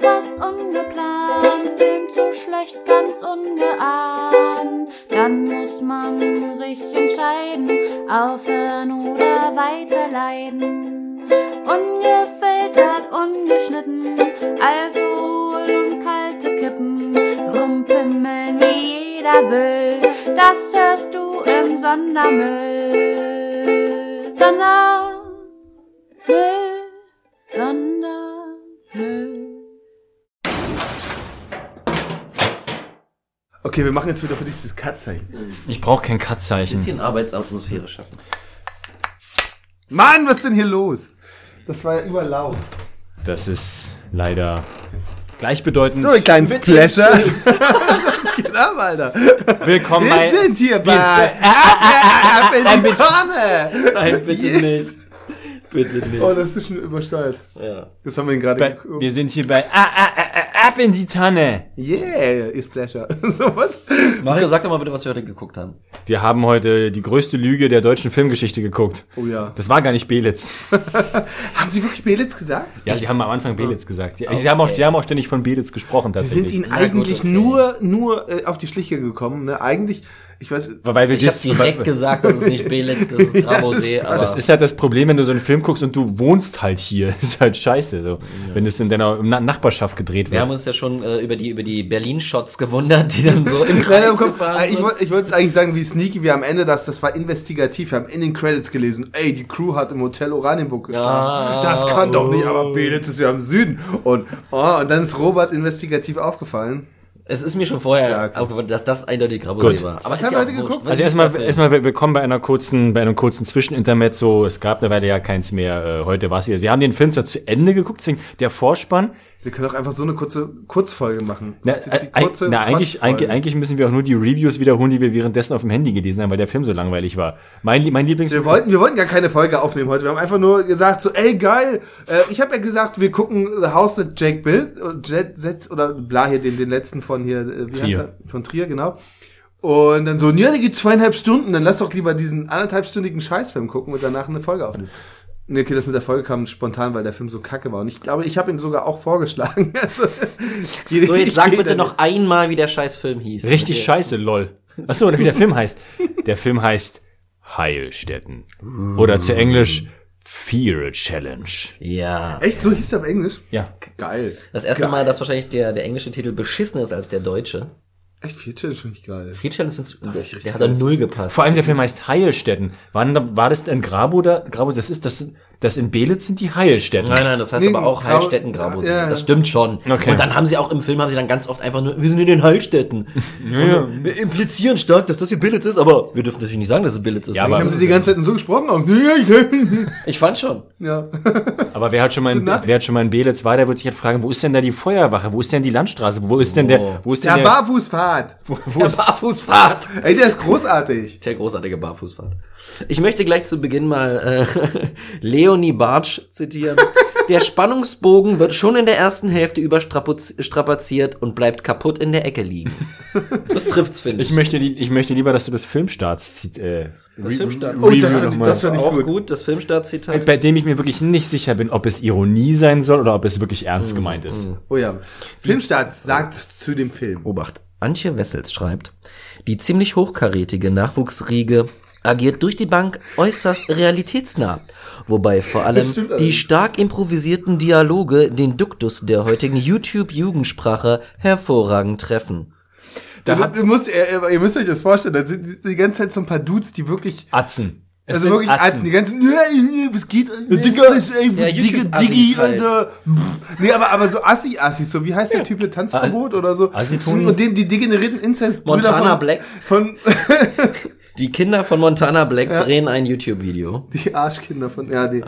etwas ungeplant, Film zu schlecht, ganz ungeahnt. Dann muss man sich entscheiden, aufhören oder weiterleiden. Ungefiltert, ungeschnitten, Alkohol und kalte Kippen, rumpimmeln wie jeder will. Das hörst du im. Sondermüll, Sondermüll. Okay, wir machen jetzt wieder für dich das Cut-Zeichen. Ich brauche kein Cut-Zeichen. Bisschen Arbeitsatmosphäre schaffen. Mann, was ist denn hier los? Das war ja überlaut. Das ist leider gleichbedeutend. So ein kleines Pleasure. was geht ab, Alter? Willkommen Wir bei. sind hier bei Wir- Ab, in die Tonne. Nein, bitte nicht. Bitte nicht. Oh, das ist schon übersteuert. ja. Das haben wir ihn gerade. bei wir sind hier bei. Ah, ah, ah, ah, ab in die Tanne. Yeah, ist Pleasure. so was? Mario, sag doch mal bitte, was wir heute geguckt haben. Wir haben heute die größte Lüge der deutschen Filmgeschichte geguckt. Oh ja. Das war gar nicht Belitz. Haben Sie wirklich Belitz gesagt? Ja, sie haben am Anfang Belitz gesagt. Sie, sie, haben auch, sie haben auch ständig von Belitz gesprochen, Wir sind tatsächlich. Ihnen Na gut, eigentlich okay. nur, nur äh, auf die Schliche gekommen. Ne? Eigentlich, ich weiß, Weil wir Ich habe direkt weil- gesagt, das ist nicht Belitz, das ist Grabosee, aber Das ist halt das Problem, wenn du so einen Film guckst und du wohnst halt hier. ist halt scheiße, so. Wenn es in deiner Na Nachbarschaft gedreht wir wird. haben uns ja schon äh, über die über die Berlin-Shots gewundert, die dann so im Kreis nein, komm, gefahren äh, ich sind. wollte ich wollte jetzt eigentlich sagen, wie sneaky wir am Ende das, das war investigativ. Wir haben in den Credits gelesen, ey, die Crew hat im Hotel Oranienburg geschlafen. Ah, das kann doch nicht, oh. aber Belitz ist ja im Süden. Und, oh, und dann ist Robert investigativ aufgefallen. Es ist mir schon vorher Ja, okay. aufgefallen, dass das eindeutig Gut. war. Aber Was haben ja wurscht. geguckt? Was Also erstmal, erstmal willkommen bei einer kurzen, bei einem kurzen Zwischenintermezzo. Es gab eine Weile ja keins mehr. Äh, heute war es wieder. Wir haben den Film zwar zu Ende geguckt, deswegen der Vorspann. Wir können auch einfach so eine kurze Kurzfolge machen. Na, die äh, kurze na eigentlich, eigentlich, eigentlich müssen wir auch nur die Reviews wiederholen, die wir währenddessen auf dem Handy gelesen haben, weil der Film so langweilig war. Mein, mein Lieblings. Wir wollten, wir wollten gar keine Folge aufnehmen heute. Wir haben einfach nur gesagt, so, ey, geil. Äh, ich habe ja gesagt, wir gucken The House that Jake built. und Jet Setz oder bla hier, den, den letzten von hier, äh, wie Trier. heißt er? Von Trier, genau. Und dann so, ja, der geht zweieinhalb Stunden, dann lass doch lieber diesen anderthalbstündigen Scheißfilm gucken und danach eine Folge aufnehmen. Nee, okay, das mit der Folge kam spontan, weil der Film so kacke war. Und ich glaube, ich habe ihn sogar auch vorgeschlagen. Also, jede- So, jetzt sag bitte noch einmal, wie der scheiß Film hieß. Richtig scheiße, lol. Achso, oder wie der Film heißt. Der Film heißt Heilstätten. Oder zu Englisch Fear Challenge. Ja. Echt? So hieß der auf Englisch? Ja. Geil. Das erste Geil. Mal, dass wahrscheinlich der, der englische Titel beschissen ist als der deutsche. Echt, vier Challenge finde ich geil. Free Challenge findest du, der, richtig der hat da geil. null gepasst. Vor allem der Film heißt Heilstätten. Da- war das denn Grabo da? Grabo, das ist, das, das in Belitz sind die Heilstätten. Nein, nein, das heißt Nee, aber auch Heilstätten Grabosee. Ja, ja. Das stimmt schon. Okay. Und dann haben sie auch im Film haben sie dann ganz oft einfach nur, wir sind in den Heilstätten. ja. Wir implizieren stark, dass das hier Billitz ist, aber wir dürfen natürlich nicht sagen, dass es Billitz ist. Ja, aber- haben sie die ganze Zeit so gesprochen. Auch. ich fand schon. Ja. Aber wer hat schon mal, in, wer hat schon mal in Belitz war, der wird sich jetzt fragen, wo ist denn da die Feuerwache? Wo ist denn die Landstraße? Wo ist denn der, wo ist denn Der der, Barfußfahrt. wo, wo Der ist, Barfußfahrt. Ey, der ist großartig. Der großartige Barfußfahrt. Ich möchte gleich zu Beginn mal äh, Leonie Bartsch zitieren. Der Spannungsbogen wird schon in der ersten Hälfte überstrapaziert und bleibt kaputt in der Ecke liegen. Das trifft's, finde ich. ich möchte, li- ich möchte lieber, dass du das Filmstarts äh, Das Filmstarts- Oh, das das fand ich auch gut. gut. das Filmstartzitat. bei dem ich mir wirklich nicht sicher bin, ob es Ironie sein soll oder ob es wirklich ernst gemeint ist. Oh ja. Filmstart sagt zu dem Film. Obacht. Antje Wessels schreibt, die ziemlich hochkarätige Nachwuchsriege agiert durch die Bank äußerst realitätsnah, wobei vor allem die stark improvisierten Dialoge den Duktus der heutigen YouTube-Jugendsprache hervorragend treffen. Da hat, du musst, ihr, ihr müsst euch das vorstellen, da sind die- ganze Zeit so ein paar Dudes, die wirklich, Atzen. Es also sind wirklich Atzen. Atzen, die ganzen, ja, ja, was geht, Digga. alles, ey, Ja, Digga, Diggi, halt. Alter. Nee, aber, aber so Assi-Assis, so, wie heißt der Typ mit Tanzverbot oder so? Assi-Toni? Und den, die degenerierten Inzest Montana von, Black. Von, Die Kinder von Montana Black drehen ein YouTube-Video. die Arschkinder von, ja, die,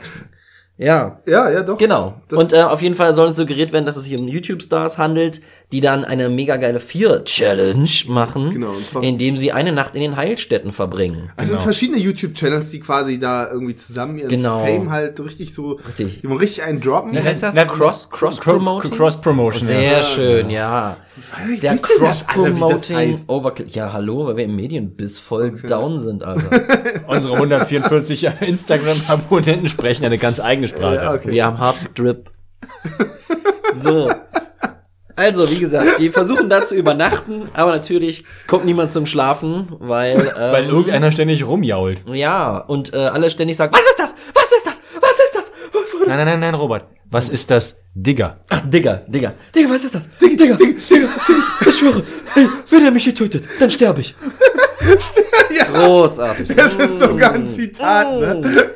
Ja, ja, ja, doch. Genau. Das- und äh, auf jeden Fall soll es suggeriert werden, dass es sich um YouTube-Stars handelt, die dann eine mega geile Vier-Challenge machen, Genau, und zwar- indem sie eine Nacht in den Heilstätten verbringen. Also Genau. verschiedene YouTube-Channels, die quasi da irgendwie zusammen ihren Genau. Fame halt richtig so, Richtig. die richtig einen droppen. Wie heißt das? Na, Cross, Cross-Promoting? Cross-Promotion. Sehr ja. schön, ja. Weil, Der ihr das alle, heißt? Overkill. Ja, hallo, weil wir im Medienbiss voll down sind, Alter. Unsere 144 Instagram-Abonnenten sprechen eine ganz eigene Sprache. Ja, okay. wir haben Hard Drip. So. Also, wie gesagt, die versuchen da zu übernachten, aber natürlich kommt niemand zum Schlafen, weil, ähm, Weil irgendeiner ständig rumjault. ja, und äh, alle ständig sagen, was ist das? Was ist das? Was ist das? Was? Nein, nein, nein, nein, Robert. Was ist das? Digger. Ach, Digga, Digga, Digga, was ist das? Digga, Digga, Digga, Digga, ich schwöre, ey, wenn er mich hier tötet, dann sterbe ich. Großartig. Das ist sogar ein Zitat, ne?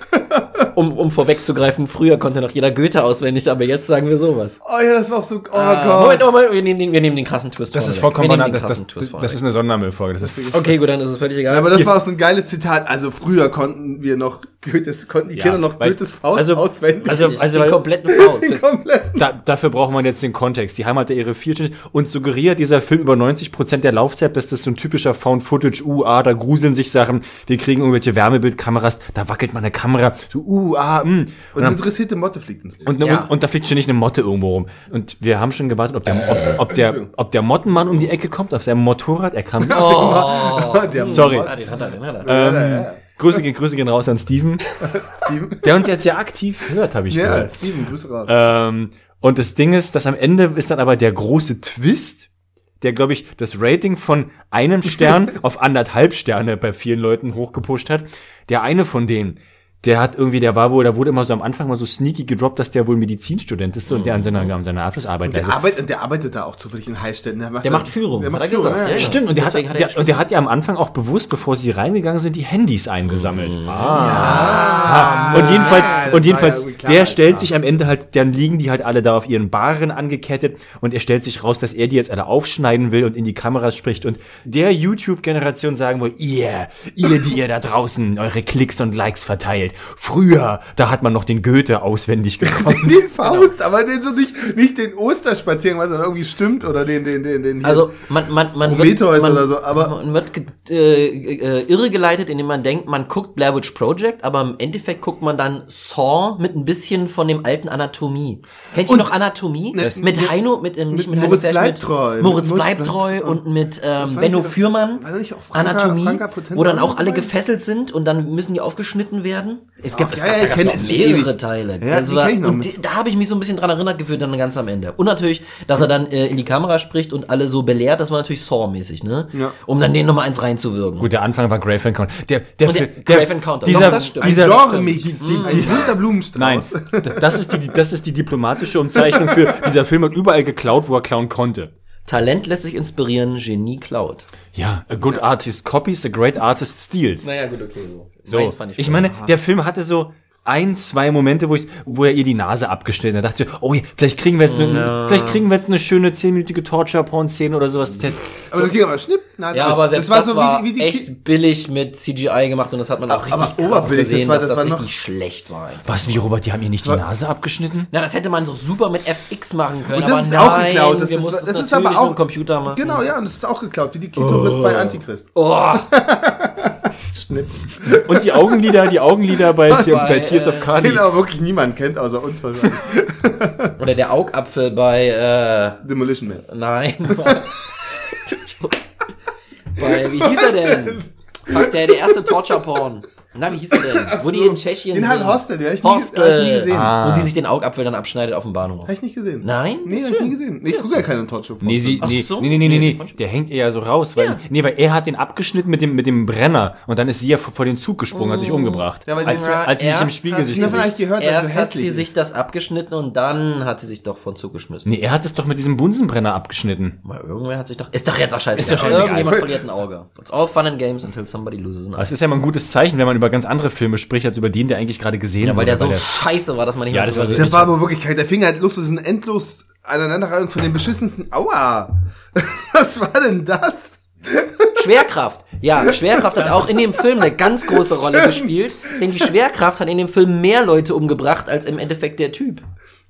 Um, um vorwegzugreifen, früher konnte noch jeder Goethe auswendig, aber jetzt sagen wir sowas. Oh ja, das war auch so, oh Ah, Gott. Moment, Moment, wir nehmen den, wir nehmen den krassen Twist Das ist vollkommen banal. den Das, das, das, ist eine Sondermüllfolge. Das ist Okay, gut, dann ist es völlig egal. Ja, aber das war auch so ein geiles Zitat. Also früher konnten wir noch Goethes, konnten die Ja, Kinder noch weil- Goethes Faust also- auswendig. also- die weil- kompletten Faust. komplett. Da, dafür braucht man jetzt den Kontext. Die haben halt ihre vier und suggeriert dieser Film über 90% der Laufzeit, dass das so ein typischer Found-Footage, uh, ah, da gruseln sich Sachen, wir kriegen irgendwelche Wärmebildkameras, da wackelt mal eine Kamera, so, uh, ah, mm. Und Und, eine interessierte Motte fliegt ins Bild. und, Ja. und, und da fliegt ständig eine Motte irgendwo rum. Und wir haben schon gewartet, ob der, ob, ob der, ob der Mottenmann um die Ecke kommt, auf seinem Motorrad, er kam. Oh. Der Sorry. Ah, den hat er, den hat er. Ähm, Grüße, gehen- Grüße gehen raus an Steven, Steven. der uns jetzt sehr aktiv hört, habe ich Ja, gehört. Steven, Grüße raus. Ähm, und das Ding ist, dass am Ende ist dann aber der große Twist, der, glaube ich, das Rating von einem Stern auf anderthalb Sterne bei vielen Leuten hochgepusht hat. Der eine von denen, der hat irgendwie, der war wohl, da wurde immer so am Anfang mal so sneaky gedroppt, dass der wohl Medizinstudent ist und der an seiner, an seiner Abschlussarbeit Der, also, arbeitet, der arbeitet da auch zufällig in Heilstätten. Der macht, Der macht Führung, Der macht Führung, ja, Ja, ja. ja. Stimmt, und der, hat, hat er der, und der hat ja am Anfang auch bewusst, bevor sie reingegangen sind, die Handys eingesammelt. Mhm. Ah. Und jedenfalls, das war und ja jedenfalls, klar, der stellt sich am Ende halt, dann liegen die halt alle da auf ihren Baren angekettet und er stellt sich raus, dass er die jetzt alle aufschneiden will und in die Kameras spricht und der YouTube-Generation sagen will, ihr, ihr, die ihr da draußen eure Klicks und Likes verteilt. Früher, da hat man noch den Goethe auswendig gekonnt. Die Faust, aber den so nicht, nicht den Osterspaziergang, was dann irgendwie stimmt, oder den, den, den, den. hier. Also man, man, man Prometheus man, oder so, aber- man wird äh, äh, irregeleitet, indem man denkt, man guckt Blair Witch Project, aber im Endeffekt guckt man dann Saw mit ein bisschen von dem alten Anatomie. Kennt ihr noch Anatomie? Ne, mit mit- Heino, mit, ähm, nicht mit mit Heino Moritz Bleibtreu. mit Moritz Moritz Bleibtreu und mit ähm, Benno Fürmann. Franka- Anatomie, Franka wo dann auch alle gefesselt sind und dann müssen die aufgeschnitten werden. Es gibt, Ach, es ja, gab, ja, da mehrere ewig. Teile. Ja, Das die war, und die, da habe ich mich so ein bisschen dran erinnert gefühlt dann ganz am Ende. Und natürlich, dass er dann äh, in die Kamera spricht und alle so belehrt, das war natürlich Saw-mäßig, ne? Ja. Um dann den Nochmal eins reinzuwirken. Gut, der Anfang war Grave Encounter. Der, der, Und der Fi- Grave Encounter. Dieser, Doch, das stimmt. dieser, ein Genre- Genre-Mix, die- ein bunter Blumenstrauß. Nein, das ist die, das ist die diplomatische Umzeichnung für dieser Film hat überall geklaut, wo er klauen konnte. Talent lässt sich inspirieren, Genie klaut. Ja, a good artist copies, a great artist steals. Naja, gut, okay, so. So, ich, ich meine, der Film hatte so ein, zwei Momente, wo, ich, wo er ihr die Nase abgeschnitten hat. Da dachte ich, oh, vielleicht kriegen wir jetzt eine, vielleicht kriegen wir jetzt eine schöne zehnminütige Torture-Porn-Szene oder sowas. Das- Aber das ging aber schnipp. Nase. Ja, aber selbst das war das so war wie, wie die echt Ki- billig mit CGI gemacht und das hat man auch Aber richtig krass oberbillig, das gesehen, war- dass das das, war noch- richtig schlecht war einfach. Was, wie, Robert, die haben ihr nicht die Nase abgeschnitten? Na, das hätte man so super mit FX machen können, Und das aber ist nein, auch geklaut. Das wir ist, das ist aber natürlich auch Computer machen. Genau, ja, und das ist auch geklaut, wie die Klitoris bei Antichrist. Oh, Schnipp. Und die Augenlider, die Augenlider bei, bei, Bei, Tears of Cardi. Den aber wirklich niemand kennt, außer uns wahrscheinlich. oder der Augapfel bei, äh, Demolition Man. nein. bei, wie hieß er denn? Fuck, der, der erste Torture-Porn. Na, wie hieß er denn? Wo die in Tschechien Den halt sind. Hostel, den hab ich nie, Hostel. hab ich nie gesehen. Ah. Wo sie sich den Augapfel dann abschneidet auf dem Bahnhof. Hab ich nicht gesehen. Nein? Nee, hab ich nie gesehen. Ich gucke ja keinen Talkshow. Nee, sie, Ach nee, so. nee, nee, nee, nee, Nee. Der hängt ihr ja so raus, weil, Ja. nee, weil er hat den abgeschnitten mit dem, mit dem Brenner und dann ist sie ja vor, vor den Zug gesprungen, hat sich umgebracht. Ja, weil sie- als, als sie sich im Spiegel hat sich sie davon eigentlich gehört, Erst er hat sie ist. sich das abgeschnitten und dann hat sie sich doch von zugeschmissen. Nee, er hat es doch mit diesem Bunsenbrenner abgeschnitten. Weil irgendwer hat sich doch. Ist doch jetzt auch scheiße. Ist doch scheißegal. Irgendjemand verliert ein Auge. It's all fun and games until somebody loses an eye. es ist ja mal ein gutes Zeichen, wenn man über ganz andere Filme spricht, als über den, der eigentlich gerade gesehen Ja, weil wurde. der so scheiße war, dass man nicht Ja, mehr das war so- Der war aber wirklich kein, der fing halt los, das ist ein endlos Aneinanderreihung von den beschissensten, aua! Was war denn das? Schwerkraft. Ja, Schwerkraft hat auch in dem Film eine ganz große Rolle gespielt. Denn die Schwerkraft hat in dem Film mehr Leute umgebracht als im Endeffekt der Typ.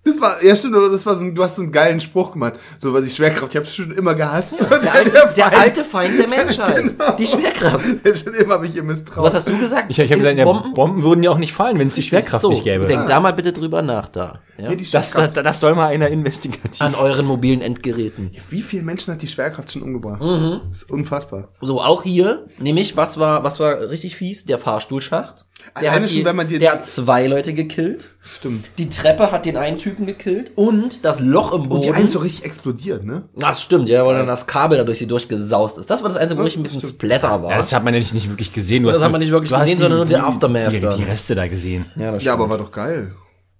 Das war, ja stimmt, aber das war so ein, du hast so einen geilen Spruch gemacht. So, was ich Schwerkraft, ich hab's schon immer gehasst. Der alte, der Feind, alte Feind der Menschheit. Die Schwerkraft. schon immer habe ich ihr misstraut. Was hast du gesagt? Ich, ich habe gesagt, ja, Bomben? Bomben? würden ja auch nicht fallen, wenn es die Schwerkraft So, nicht gäbe. denk da mal bitte drüber nach da. Ja? Ja, die Das, Schwerkraft, das, das soll mal einer investigativ. An euren mobilen Endgeräten. wie viele Menschen hat die Schwerkraft schon umgebracht? Mhm. Das ist unfassbar. So, auch hier, nämlich, was war, was war richtig fies? Der Fahrstuhlschacht. Der, Alleine hat, schon, die, wenn man dir der hat zwei Leute gekillt. Stimmt. Die Treppe hat den einen Typen gekillt. Und das Loch im Und Boden. die eins so richtig explodiert, ne? das stimmt, ja, weil dann das Kabel da durch sie durchgesaust ist. Das war das Einzige, wo richtig ein bisschen Splatter war. Ja, das hat man ja nicht, nicht wirklich gesehen. Du Das hast hat man nicht wirklich gesehen, die- sondern nur die, der Aftermath Die, die Reste da gesehen. ja, das Ja, aber war doch geil.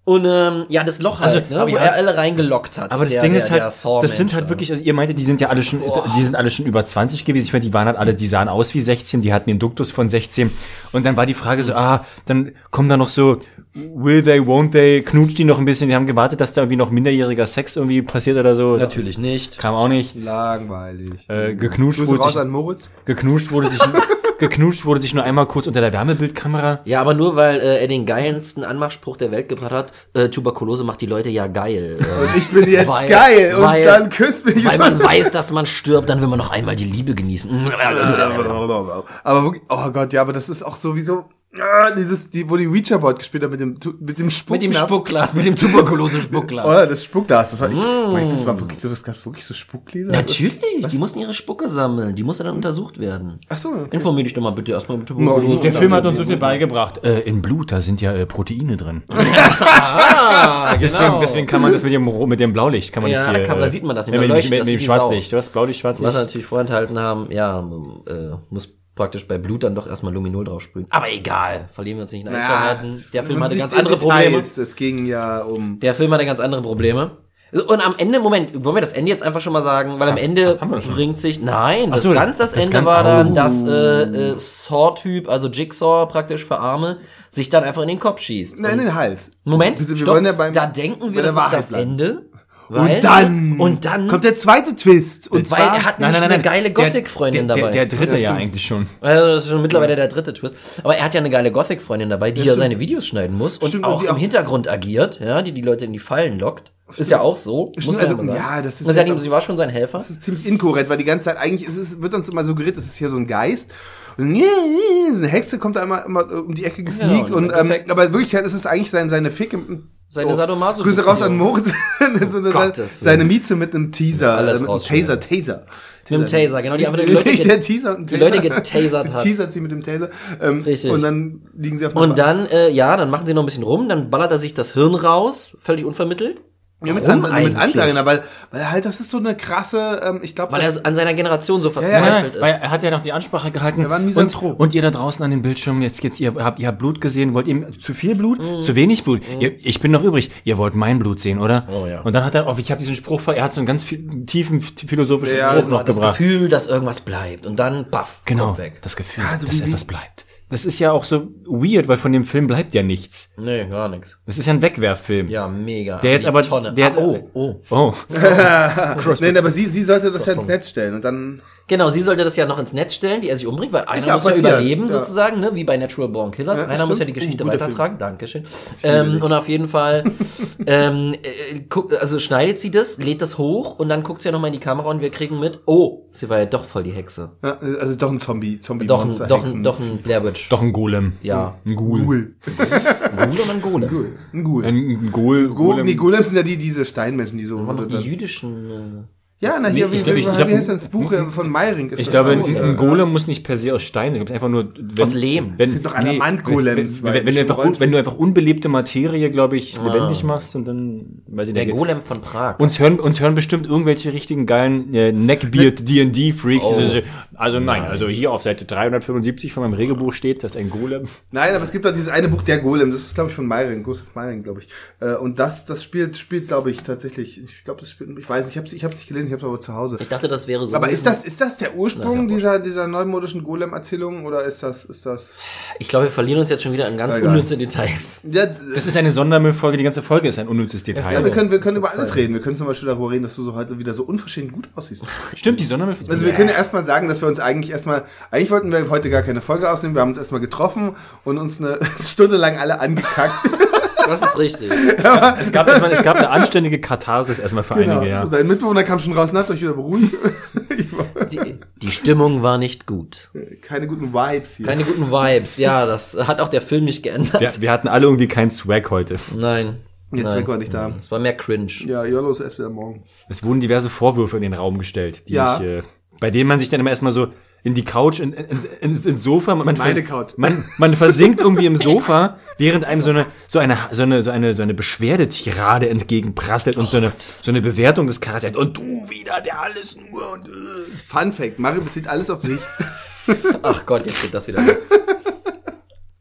Und ähm, ja, das Loch halt, Also, ne, wo ja- er alle reingelockt hat. Aber das der, Ding der, ist halt, der das sind halt wirklich, also ihr meinte, die sind ja alle schon, die sind alle schon über 20 gewesen. Ich meine, die waren halt alle, die sahen aus wie 16, die hatten den Duktus von 16. Und dann war die Frage so, ah, dann kommen da noch so, will they, won't they, knutscht die noch ein bisschen. Die haben gewartet, dass da irgendwie noch minderjähriger Sex irgendwie passiert oder so. Natürlich nicht. Kam auch nicht. Langweilig. Äh, geknutscht wurde raus sich, an Moritz. geknutscht wurde sich, geknutscht wurde sich nur einmal kurz unter der Wärmebildkamera. Ja, aber nur weil äh, er den geilsten Anmachspruch der Welt gebracht hat, äh, Tuberkulose macht die Leute ja geil. Äh, Und ich bin jetzt Weil- geil. Und weil- dann küsst mich weil man weiß, dass man stirbt, dann will man noch einmal die Liebe genießen. Aber wirklich, oh Gott, ja, aber das ist auch sowieso ah, dieses, die, wo die Ouija Board gespielt hat mit dem, mit dem Spuck. mit dem Spuckglas, mit dem Tuberkulose-Spuckglas. Oh, das Spuckglas, das war ich. Meinst du, das war wirklich so, das gab wirklich so Spuckgläser? Natürlich, die mussten ihre Spucke sammeln, die musste dann untersucht werden. Ach so, okay. Informier dich doch mal bitte erstmal mit. Tuberkulose. Der Film hat uns so viel beigebracht. Äh, in Blut, da sind ja äh, Proteine drin. Ah, Deswegen, deswegen kann man das mit dem, mit dem Blaulicht, kann man Ja, das hier. da kann- da äh, sieht man das nicht. Mit, Da mit, mit, das mit wie dem Schwarzlicht. Was? Blaulicht, Was wir Schwarzlicht? natürlich vorenthalten haben, ja, äh, muss praktisch bei Blut dann doch erstmal Luminol draufsprühen. Aber egal, verlieren wir uns nicht in Einzelheiten. Der Film hatte ganz andere Probleme. Es ging ja um. Der Film hatte ganz andere Probleme. Und am Ende, Moment, wollen wir das Ende jetzt einfach schon mal sagen? Weil am Ende bringt sich, nein, das so, das- ganz das, das Ende ganz- war dann, Oh. dass äh, äh, Saw-Typ, also Jigsaw praktisch für Arme, sich dann einfach in den Kopf schießt. Nein, in den Hals. Moment, wir, wir stopp, ja beim, da denken wir, das ist das bleiben. Ende. Weil, Und dann, und dann kommt der zweite Twist. Und weil zwar, er hat nämlich eine geile Gothic-Freundin der, dabei. Der, der dritte Ja, ja stimmt. eigentlich schon. Also das ist schon mittlerweile der dritte Twist. Aber er hat ja eine geile Gothic-Freundin dabei, die ja, stimmt. seine Videos schneiden muss und Stimmt, und auch die im auch- Hintergrund agiert, ja, die die Leute in die Fallen lockt. Ist ja auch so. Muss man also, ja, sagen. ja, das ist Und sie, war schon sein Helfer. das ist ziemlich inkorrekt, weil die ganze Zeit eigentlich ist es, wird uns immer suggeriert, es ist hier so ein Geist. Und so eine Hexe kommt da immer, immer um die Ecke gesneakt. Genau, und, im ähm, aber in Wirklichkeit ist es eigentlich sein, seine Fick Seine Sadomaso- Grüße raus an Moritz. eine, Gottes seine Mieze mit einem Teaser. Alles äh, mit einem. Taser, Taser. Mit dem Taser, genau, die einfach die Leute der Teaser und ein die Taser. Leute getasert hat. Teasert sie mit dem Taser. Ähm, Richtig. Und dann liegen sie auf einer Und Bank. dann, äh, ja, dann machen sie noch ein bisschen rum, dann ballert er sich das Hirn raus, völlig unvermittelt. Ja, mit, Warum Ansage, mit eigentlich? Ansage, weil, weil halt, das ist so eine krasse, ähm, ich glaube, Weil er an seiner Generation so ja, verzweifelt Weil ist. er hat ja noch die Ansprache gehalten. Er war ein und, Misanthrop. und ihr da draußen an den Bildschirmen, jetzt geht's, ihr habt, ihr habt Blut gesehen, wollt ihr zu viel Blut? Mhm. Zu wenig Blut? Ihr, ich bin noch übrig. Ihr wollt mein Blut sehen, oder? Oh ja. Und dann hat er, oh, ich habe diesen Spruch, ver- er hat so einen ganz viel, tiefen philosophischen Ja, Spruch also noch das gebracht. Gefühl, dass irgendwas bleibt. Und dann, baff, Genau, weg. das Gefühl, Ja, so dass wie- etwas bleibt. Das ist ja auch so weird, weil von dem Film bleibt ja nichts. Nee, gar nichts. Das ist ja ein Wegwerffilm. Ja, mega. Der jetzt Die aber, Tonne. der ah, jetzt, oh, oh. oh, Nein, aber sie, sie sollte das ja ins Netz stellen und dann. Genau, sie sollte das ja noch ins Netz stellen, wie er sich umbringt, weil einer ja muss ja passiert, überleben ja. sozusagen, ne? wie bei Natural Born Killers. Ja, einer stimmt. muss ja die Geschichte Oh, weitertragen. Dankeschön. Ähm, und auf jeden Fall, ähm, äh, guck, also schneidet sie das, lädt das hoch und dann guckt sie ja nochmal in die Kamera und wir kriegen mit, oh, sie war ja doch voll die Hexe. Ja, also doch ein Zombie, Zombie Doch ein, Monster, doch ein, doch ein Blair Witch. doch ein Golem. Ja. Ein Ghoul. Ghoul. Ein Ghoul oder ein Golem? Ein Ghoul. Ein Ghoul, Ghoul, nee, Golems sind ja die, diese Steinmenschen, die so. Die jüdischen, ja, na, hier, wie, Ich glaub, wie, ich wie, glaub, wie heißt das Buch äh, von Meyring? Ist Ich glaube, ein, äh, ein Golem muss nicht per se aus Stein sein. Es gibt einfach nur wenn, Aus Lehm. Wenn, Es sind doch Adamant-Golems, Wenn, weil wenn, wenn, du einfach, wenn du einfach unbelebte Materie, glaube ich, lebendig machst und dann, weiß ich der nicht. Golem von Prag. Uns hören, uns hören bestimmt irgendwelche richtigen geilen äh, Neckbeard D&D Freaks. Oh. die so- Also nein, also hier auf Seite 375 von meinem Regelbuch steht, dass ein Golem. Nein, aber es gibt doch dieses eine Buch, der Golem, das ist, glaube ich, von Meyring, Gustav Meyring, glaube ich. Äh, Und das, das spielt, spielt, glaube ich, tatsächlich, ich glaube, das spielt, ich weiß nicht, ich habe es ich hab's nicht gelesen, ich habe es aber zu Hause. ich dachte, das wäre so. Aber ist das, ist das der Ursprung Na, dieser, dieser neumodischen Golem-Erzählung oder ist das, ist das? Ich glaube, wir verlieren uns jetzt schon wieder in ganz Egal. unnütze Details. Ja, Das ist eine Sondermüllfolge, die ganze Folge ist ein unnützes Detail. ja wir können, wir können über alles reden. Wir können zum Beispiel darüber reden, dass du so heute wieder so unverschämt gut aussiehst. Stimmt, die Sondermüllfolge. Also wir können ja erstmal sagen, dass wir uns eigentlich erstmal, eigentlich wollten wir heute gar keine Folge ausnehmen, wir haben uns erstmal getroffen und uns eine Stunde lang alle angekackt. Das ist richtig. es, gab erstmal, es gab eine anständige Katharsis erstmal für einige, So, ja. Also sein Mitbewohner kam schon raus, habt euch wieder beruhigt. Die, die Stimmung war nicht gut. Keine guten Vibes hier. Keine guten Vibes. Ja, das hat auch der Film nicht geändert. Wir, wir hatten alle irgendwie keinen Swag heute. Nein. Jetzt Nein. weg war nicht da. Es war mehr cringe. Ja, YOLO ist erst wieder morgen. Es wurden diverse Vorwürfe in den Raum gestellt, die Ja. ich, äh, bei denen man sich dann immer erstmal so, in die Couch, in, in, in, ins Sofa. Man, Meine vers- Couch. Man, man versinkt irgendwie im Sofa, während einem so eine, so eine, so eine, so eine, so eine Beschwerdetirade entgegenprasselt und so eine, so eine Bewertung des Charakters. Und du wieder, der alles nur und, äh. Fun Fact, Mario bezieht alles auf sich. Ach Gott, jetzt geht das wieder los.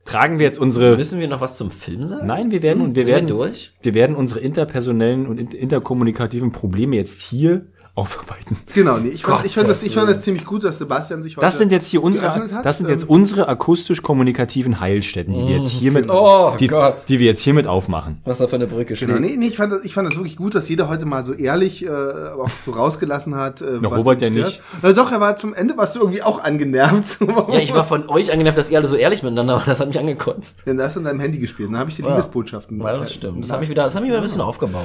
Tragen wir jetzt unsere, Müssen wir noch was zum Film sagen? nein, wir werden, und wir wir werden, durch? wir werden unsere interpersonellen und in- interkommunikativen Probleme jetzt hier aufarbeiten. Genau, nee, ich fand, ich fand, das, ich fand das ziemlich gut, dass Sebastian sich heute Das sind jetzt hier unsere, hat. das sind jetzt Ähm, unsere akustisch-kommunikativen Heilstätten, die wir jetzt hiermit, Oh die, Gott. die wir jetzt hiermit aufmachen. Was da für eine Brücke steht. Genau, nee, nee, ich fand, das, ich fand das wirklich gut, dass jeder heute mal so ehrlich äh, aber auch so rausgelassen hat. Äh, Na, was Robert ja nicht. Na doch, er war zum Ende, warst du irgendwie auch angenervt. Ja, ich war von euch angenervt, dass ihr alle so ehrlich miteinander wart. Das hat mich angekotzt. Denn da hast du in deinem Handy gespielt. Dann habe ich die Liebesbotschaften. Ja, das stimmt. Das hat mich wieder, das hat mich wieder ein bisschen aufgebaut.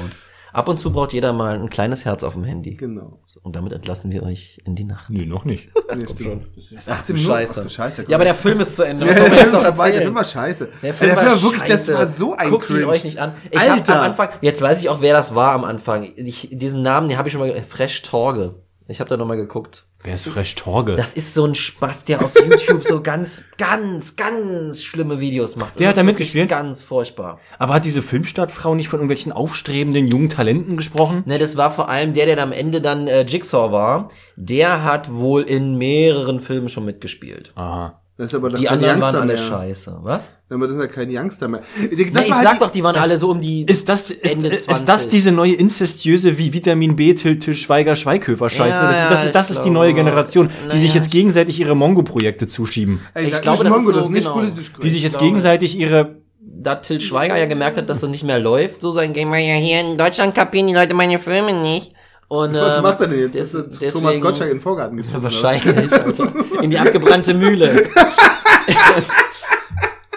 Ab und zu braucht jeder mal ein kleines Herz auf dem Handy. Genau. Und damit entlassen wir euch in die Nacht. Nee, noch nicht. Nee, stimmt. Das ist 18 du Minuten. Scheiße. Ach, du Scheiße. Ja, aber der Film ist zu Ende. Was Ja, soll man der jetzt noch Film war- der? Film war scheiße. Der Film der war, Film war wirklich, scheiße. das war so ein Guckt ihn euch nicht an. Ich hab Alter. am Anfang, jetzt weiß ich auch, wer das war am Anfang. Ich, diesen Namen, den habe ich schon mal, Fresh Torge. Ich habe da noch mal geguckt. Wer ist Fresh Torge? Das ist so ein Spaß, der auf YouTube so ganz, ganz, ganz schlimme Videos macht. Das Der hat da mitgespielt? Ganz furchtbar. Aber hat diese Filmstartfrau nicht von irgendwelchen aufstrebenden jungen Talenten gesprochen? Ne, das war vor allem der, der am Ende dann äh, Jigsaw war. Der hat wohl in mehreren Filmen schon mitgespielt. Aha. Das ist aber Die kein anderen waren Youngster alle mehr. scheiße. Was? Aber das ist ja kein Youngster mehr. Das Nee, ich war halt sag die- doch, die waren alle so um die Ist das, ist, Ende ist 20. das diese neue inzestiöse wie Vitamin B, Til, Til Schweiger, Schweighöfer Scheiße? Ja, das ist, das ja, ist, das ich ist die neue Generation, die sich jetzt gegenseitig ihre Mongo-Projekte zuschieben. Ey, Ich sag glaube, nicht das ist Mongo, so, das ist nicht genau. politisch Die sich jetzt gegenseitig ihre, da Til Schweiger ja gemerkt hat, dass so nicht mehr läuft, so sein Game, weil ja hier in Deutschland kapieren die Leute meine Filme nicht. Und, Was ähm, macht er denn jetzt? des- Ist er deswegen- Thomas Gottschalk in den Vorgarten gezogen? Wahrscheinlich, Alter. In die abgebrannte Mühle.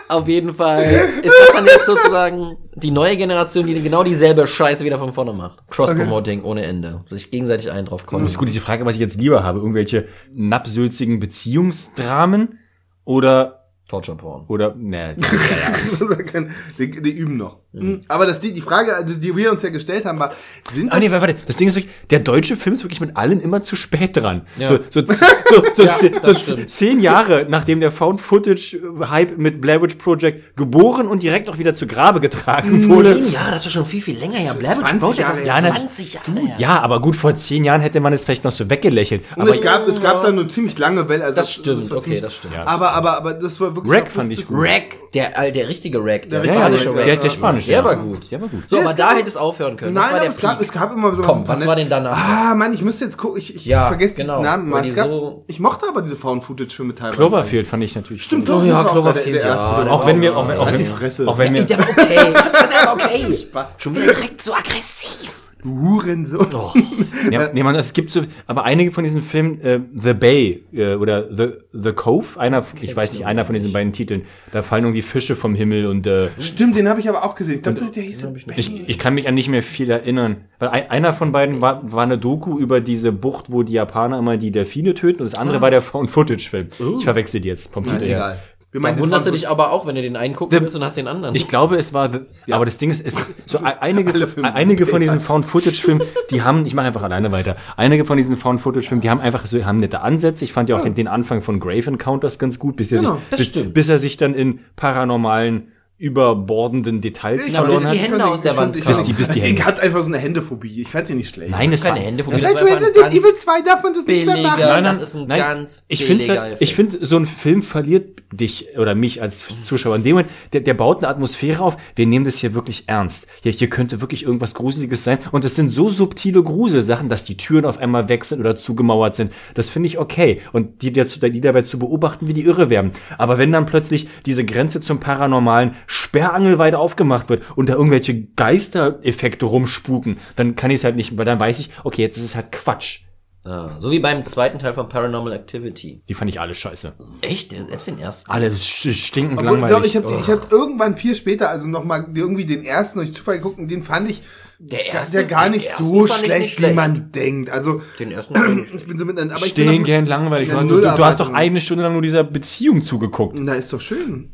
Auf jeden Fall ist das dann jetzt sozusagen die neue Generation, die genau dieselbe Scheiße wieder von vorne macht. Cross-Promoting ohne Ende. Sich gegenseitig einen drauf kommen. das ist gut, diese Frage, was ich jetzt lieber habe, irgendwelche napsülzigen Beziehungsdramen oder, Torture Porn. oder, ne, die, die üben noch. Mhm. Aber das, die, die Frage, die wir uns ja gestellt haben, war, sind Ah das nee, warte, warte, das Ding ist wirklich, der deutsche Film ist wirklich mit allen immer zu spät dran. Ja. So, so, so, so, Ja, ze- das so stimmt. zehn Jahre, nachdem der Found-Footage-Hype mit Blair Witch Project geboren und direkt auch wieder zu Grabe getragen wurde. Zehn Jahre, das ist schon viel, viel länger her. Blair Witch 20 Project, das ist. Ja, ne- 20 Jahre her. Ja, aber gut, vor zehn Jahren hätte man es vielleicht noch so weggelächelt. Und Aber es gab, es gab dann eine ziemlich lange Welle. Also Das stimmt, war okay, ziemlich- das stimmt. Aber, aber, aber das war wirklich. Rack fand ich gut. Rack, der, äh, der richtige Rack, der, richtige spanische Rack, der, der spanische. Der war gut. Der war gut. So, Ja, aber da gab- hätte es aufhören können. Nein, der es gab, es gab immer so Komm, was war denn danach? Ah, Mann, ich müsste jetzt gucken. Ich, ich Ja, vergesse genau, den Namen Es gab, so- ich mochte aber diese Found-Footage-Filme teilweise. Cloverfield fand ich natürlich. Stimmt doch. Oh ja, Cloverfield, der- der ja, erste, der Auch wenn wir, war- auch wenn, auch wenn, Fresse. auch wenn wir, der war okay. Der war okay. Spaß. Schon wieder direkt so aggressiv. Du Hurensohn. Oh. Ja, nee, man, es gibt so, aber einige von diesen Filmen, äh, The Bay äh, oder The The Cove, einer, ich weiß nicht, einer von diesen beiden Titeln, da fallen irgendwie Fische vom Himmel und äh, Stimmt, den habe ich aber auch gesehen. Ich glaube, der hieß. ich, ich kann mich an nicht mehr viel erinnern. Weil ein, einer von beiden war, war eine Doku über diese Bucht, wo die Japaner immer die Delfine töten und das andere war der Found-Footage-Film. Ich verwechsel die jetzt vom Na, ist egal. Wir Da wunderst du dich aber auch, wenn du den einen gucken willst und hast den anderen. Ich glaube, es war, the, aber das Ding ist, es, so ein- einige, einige von diesen. Found-Footage-Filmen, die haben, ich mache einfach alleine weiter, einige von diesen Found-Footage-Filmen, die haben einfach so, haben nette Ansätze. Ich fand ja auch den, den Anfang von Grave Encounters ganz gut, bis er Genau, sich, bis, bis er sich dann in paranormalen, überbordenden Details Ich verloren bis hat. die Hände aus der Wand Ich Bis die- bis die Hände. Ich hatte einfach so eine Händephobie. Ich fand sie nicht schlecht. Nein, es keine war, Hände von das, Das war Resident Evil 2 darf man das nicht mehr machen. Nein, nein, das ist ein nein, ganz ich finde, billiger Effekt. ich finde, so ein Film verliert dich oder mich als Zuschauer. In dem Moment, der, der baut eine Atmosphäre auf. Wir nehmen das hier wirklich ernst. Hier, hier könnte wirklich irgendwas Gruseliges sein. Und es sind so subtile Gruselsachen, dass die Türen auf einmal weg sind oder zugemauert sind. Das finde ich okay. Und die, dazu, die dabei zu beobachten, wie die irre werden. Aber wenn dann plötzlich diese Grenze zum Paranormalen sperrangelweit aufgemacht wird und da irgendwelche Geistereffekte rumspuken, dann kann ich es halt nicht, weil dann weiß ich, okay, jetzt ist es halt Quatsch. Ah, so wie beim zweiten Teil von Paranormal Activity. Die fand ich alle scheiße. Echt? Selbst den ersten? Alle stinkend Obwohl, langweilig. doch, ich habe ich hab irgendwann viel später, also nochmal irgendwie den ersten durch Zufall geguckt und den fand ich Der gar- erste- der gar nicht so schlecht, nicht schlecht. wie man denkt. Also Den ersten ich bin so mit, aber ich bin Stehend langweilig. Du, du, du hast doch eine Stunde lang nur dieser Beziehung zugeguckt. Na, ist doch schön.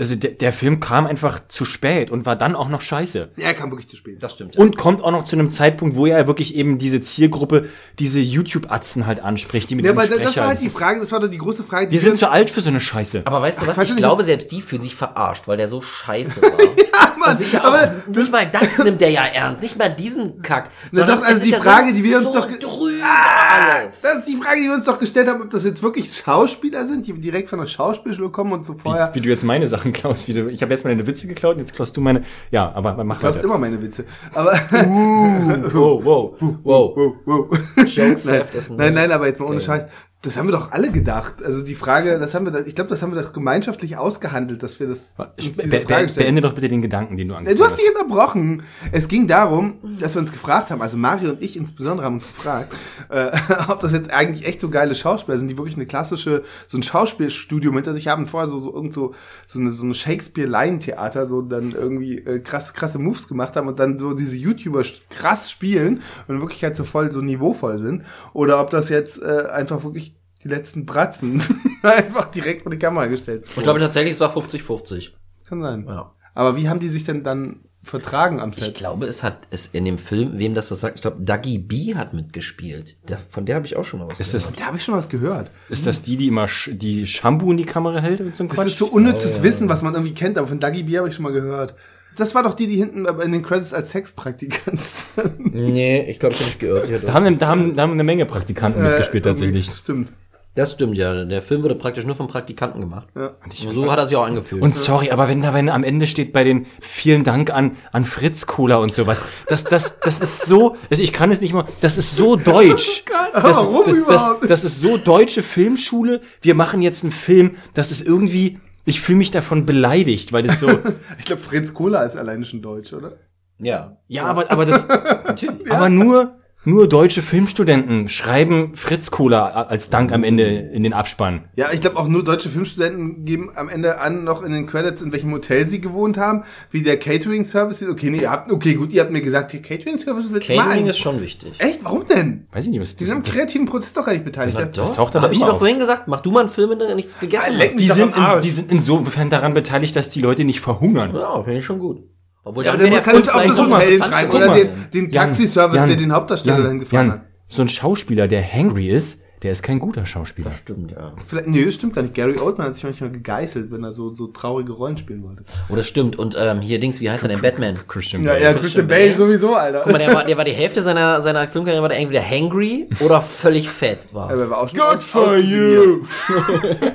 Also der, der Film kam einfach zu spät und war dann auch noch scheiße. Ja, er kam wirklich zu spät. Das stimmt. Ja. Und kommt auch noch zu einem Zeitpunkt, wo er wirklich eben diese Zielgruppe, diese YouTube-Atzen halt anspricht, die mit Ja, diesem aber das war halt die Frage, das war doch die große Frage. die Wir sind zu alt für so eine Scheiße. aber weißt du was? Ich glaube, selbst die fühlen sich verarscht, weil der so scheiße war. Mann, Und sicher aber auch, nicht mal das nimmt der ja ernst. Nicht mal diesen Kack. Na doch, also die ja Frage, so, die wir uns so doch alles. Das ist die Frage, die wir uns doch gestellt haben, ob das jetzt wirklich Schauspieler sind, die direkt von der Schauspielschule kommen und so vorher. Wie du jetzt meine Sachen klaust, wie du, ich habe jetzt meine Witze geklaut, jetzt klaust du meine. Ja, aber mach Du weiter. immer meine Witze. Aber Wow, wow, wow. wow, wow. Ein- nein, nein, aber jetzt mal ohne Scheiß. Das haben wir doch alle gedacht. Also die Frage, das haben wir, da- ich glaube, das haben wir doch gemeinschaftlich ausgehandelt, dass wir das Be diese be Frage stellen. beende doch bitte den Gedanken, den du Ja, angefangen Du hast mich unterbrochen. Es ging darum, dass wir uns gefragt haben, also Mario und ich insbesondere haben uns gefragt, äh, ob das jetzt eigentlich echt so geile Schauspieler sind, die wirklich eine klassische, so ein Schauspielstudium hinter sich haben, vorher so, so irgend so, so eine, so eine Shakespeare-Laientheater, so dann irgendwie äh, krass, krasse Moves gemacht haben und dann so diese YouTuber krass spielen und in Wirklichkeit so voll, so niveauvoll sind. Oder ob das jetzt äh, einfach wirklich die letzten Bratzen einfach direkt vor die Kamera gestellt Ich glaube tatsächlich, es war 50-50. Kann sein. Ja. Aber wie haben die sich denn dann vertragen am Ich Set? glaube, es hat es in dem Film, wem das was sagt, ich glaube, Dougie B hat mitgespielt. Der, von der habe ich auch schon mal was Ist gehört. das, Da habe ich schon was gehört. ist das die, die immer sch die Shampoo in die Kamera hält und so ein Das Quatsch? ist so unnützes Wissen, was man irgendwie kennt, aber von Dagi B habe ich schon mal gehört. Das war doch die, die hinten aber in den Credits als Sexpraktikant stand. Nee, ich glaube, ich habe mich geirrt. Ich da haben, da haben, da haben eine Menge Praktikanten mitgespielt Äh, tatsächlich. irgendwie, Stimmt. Das stimmt ja. Der Film wurde praktisch nur vom Praktikanten gemacht. Ja. Und so hat er sich auch angefühlt. Und sorry, aber wenn da wenn am Ende steht bei den vielen Dank an an Fritz Cola und sowas, das das das ist so, also ich kann es nicht mal, das ist so deutsch. Das, Warum das, überhaupt? Das, das ist so deutsche Filmschule. Wir machen jetzt einen Film, das ist irgendwie, ich fühle mich davon beleidigt, weil das so, Ich glaube, Fritz Cola ist alleine schon deutsch, oder? ja, ja, aber aber das, aber nur nur deutsche Filmstudenten schreiben Fritz Cola als Dank am Ende in den Abspann. Ja, ich glaube auch nur deutsche Filmstudenten geben am Ende an, noch in den Credits, in welchem Hotel sie gewohnt haben, wie der Catering-Service ist. Okay, nee, ihr habt, okay, gut, ihr habt mir gesagt, der Catering-Service wird immer Catering an- ist schon wichtig. Echt? Warum denn? Weiß ich nicht, was Die sind am kreativen Prozess doch gar nicht beteiligt. Na Das- taucht aber hab ich dir doch auf. vorhin gesagt, mach du mal einen Film, wenn du nichts gegessen Ah, hast. Die sind, in, die sind insofern daran beteiligt, dass die Leute nicht verhungern. Ja, finde ich schon gut. Obwohl Ja, aber dann kannst du auch das Hotel schreiben oder den, den Taxiservice, der den Hauptdarsteller Jan, dahin gefahren Jan, hat. So ein Schauspieler, der hangry ist, der ist kein guter Schauspieler. Stimmt, ja. Vielleicht, nee, das stimmt gar nicht. Gary Oldman hat sich manchmal gegeißelt, wenn er so, so traurige Rollen spielen wollte. Oder stimmt. Und ähm, hier Dings, wie heißt er denn? Batman. Christian Ja, Bale. ja, Christian Christian Bale sowieso, Alter. Guck mal, der war, der war die Hälfte seiner, seiner Filmkarriere, war der entweder hangry oder völlig fett war. Aber er war auch schon aus- ausdefiniert.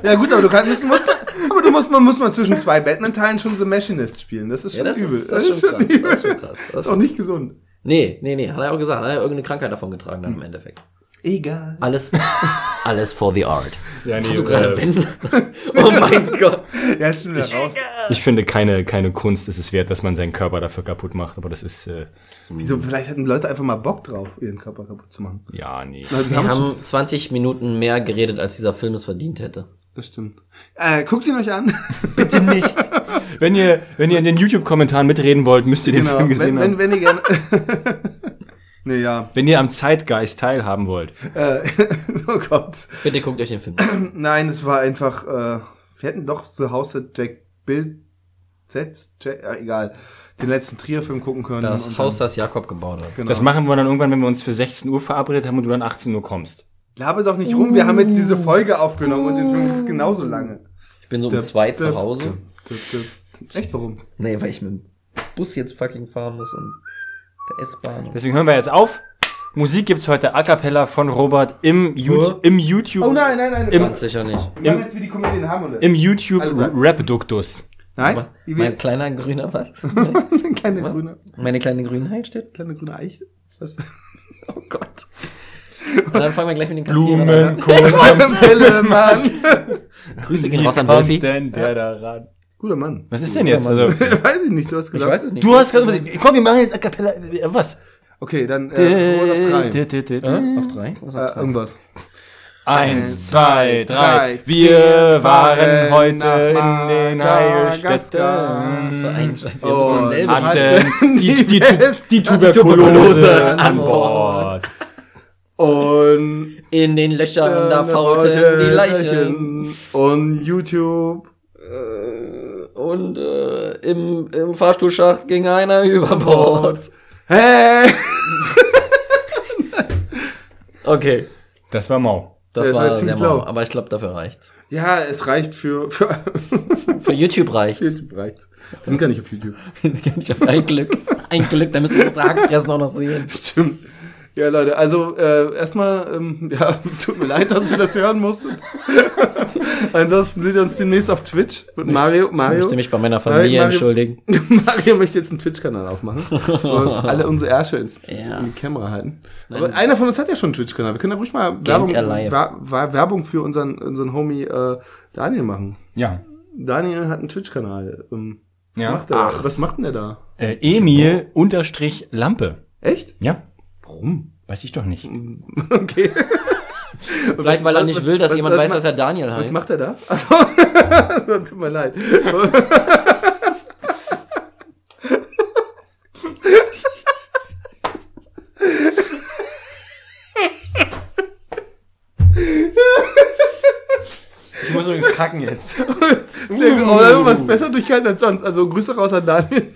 ja gut, aber du kannst, musst, aber du musst, man muss mal zwischen zwei Batman-Teilen schon The Machinist spielen. Das ist Ja, schon das übel. ist, das ist schon krass. übel. Das ist schon krass. Das ist auch nicht gesund. nee, nee, nee, hat er auch gesagt. Hat er irgendeine Krankheit davon getragen dann im Endeffekt. Egal. Alles, alles for the art. Ja, nee, Hast du gerade äh? Oh mein Gott. Ja, stimmt, wieder raus. ich finde keine, keine Kunst ist es wert, dass man seinen Körper dafür kaputt macht, aber das ist, äh, Wieso, vielleicht hatten Leute einfach mal Bock drauf, ihren Körper kaputt zu machen. ja, nee. Die Wir haben haben schon, 20 Minuten mehr geredet, als dieser Film es verdient hätte. Das stimmt. Äh, guckt ihn euch an. Bitte nicht. wenn ihr, wenn ihr in den YouTube-Kommentaren mitreden wollt, müsst ihr den genau. Film gesehen wenn, haben. wenn, wenn ihr gerne, nee, ja. Wenn ihr am Zeitgeist teilhaben wollt. Äh, oh Gott. Bitte guckt euch den Film an. Nein, es war einfach, äh, wir hätten doch The House that Jack Bill Setz, Jack, äh, egal, den letzten Trier-Film gucken können. Das und Haus, dann, das Jakob gebaut hat. genau. Das machen wir dann irgendwann, wenn wir uns für 16 Uhr verabredet haben und du dann 18 Uhr kommst. Laber doch nicht rum, wir haben jetzt diese Folge aufgenommen und den Film ist genauso lange. Ich bin so um zwei zu Hause. Echt, warum? Nee, weil ich mit dem Bus jetzt fucking fahren muss und der S-Bahn. Deswegen hören wir jetzt auf. Musik gibt's heute a cappella von Robert im, You im YouTube. Oh nein, nein, nein. Im- Ganz sicher nicht. wir machen jetzt wie die Comedien haben, oder? Im YouTube Also, Rap-Duktus. nein? Mein kleiner grüner was? kleine grüne, Meine kleine grüne steht. kleine grüne Eiche. Was? Oh Gott. Und dann fangen wir gleich mit den Kassierern an. Pille, Mann. Grüße gehen raus an Wolfi. denn der da ran? Guter Mann. Was ist denn jetzt? Also, Weiß ich nicht, du hast Ich gesagt. weiß es nicht. du hast gerade, komm, wir machen jetzt a cappella, äh, was? Okay, dann äh, Roll auf drei. Äh, auf drei? Was auf Äh, drei? irgendwas. Eins, zwei, drei. Wir waren heute in den Madagaskar. Was für Heilstätten. ein Scheiß. Wir Oh, haben dasselbe. Mann. Hatten die, die, die, die Tuberkulose an Bord. Und In den Löchern, da äh, faulten die Leichen. Leichen. Und YouTube. und äh, im, im Fahrstuhlschacht ging einer über Bord. Hey! Okay, Das war mau. das Das war war ziemlich mau, aber ich glaube, dafür reicht's. Ja, es reicht für, für Für YouTube reicht's. YouTube reicht's. Wir sind gar nicht auf YouTube. ich hab ein Glück. Ein Glück, da müssen wir unsere Hackfressen auch noch sehen. Stimmt. Ja, Leute, also äh, erstmal, ähm, ja, tut mir leid, dass wir das hören mussten. Ansonsten seht ihr uns demnächst auf Twitch mit Mario. Ich Mario, möchte mich bei meiner Familie Mario- entschuldigen. Mario möchte jetzt einen Twitch-Kanal aufmachen und alle unsere Ärsche ins, Ja. in die Kamera halten. Aber einer von uns hat ja schon einen Twitch-Kanal. Wir können ja ruhig mal Werbung, Werbung für unseren, unseren Homie äh, Daniel machen. Ja. Daniel hat einen Twitch-Kanal. Ähm, Ja. macht er? Was macht denn der da? Äh, Emil unterstrich Lampe. Echt? Ja. Warum? Weiß ich doch nicht. Okay. Vielleicht, weil er nicht was- will, dass was- jemand was weiß, dass er Daniel Was heißt. macht er da? Achso, tut mir leid. Ich muss übrigens kacken jetzt. Sehr gut. Aber irgendwas besser durchgehalten als sonst. Also Grüße raus an Daniel.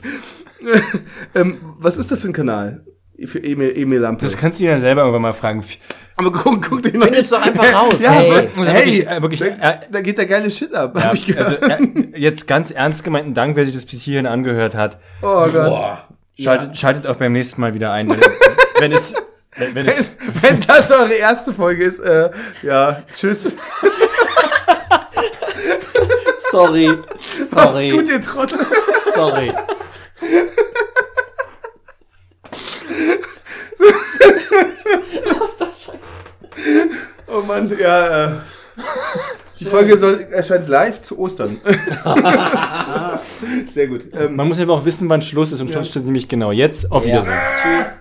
ähm, was ist das für ein Kanal? Für Emil, Emil Lampe. Das kannst du dir dann selber irgendwann mal fragen. Aber guck, guck den Findet's doch einfach raus. Ja, hey. Also hey, wirklich, äh, wirklich, da, äh, da geht der geile Shit ab. Ja, hab ich gehört. also äh, jetzt ganz ernst gemeinten Dank, wer sich das bis hierhin angehört hat. oh Gott. Boah. Schaltet, schaltet auch beim nächsten Mal wieder ein, wenn, wenn es wenn, wenn es Wenn das eure erste Folge ist, äh, ja, tschüss. Sorry. Macht's Sorry. gut, ihr Trottel. Sorry. Was ist das Scheiße? Oh Mann, ja, äh. Die Folge soll, erscheint live zu Ostern. Sehr gut. Ähm, man muss einfach auch wissen, wann Schluss ist und Schluss ist nämlich genau jetzt. Auf Ja. Wiedersehen. Tschüss.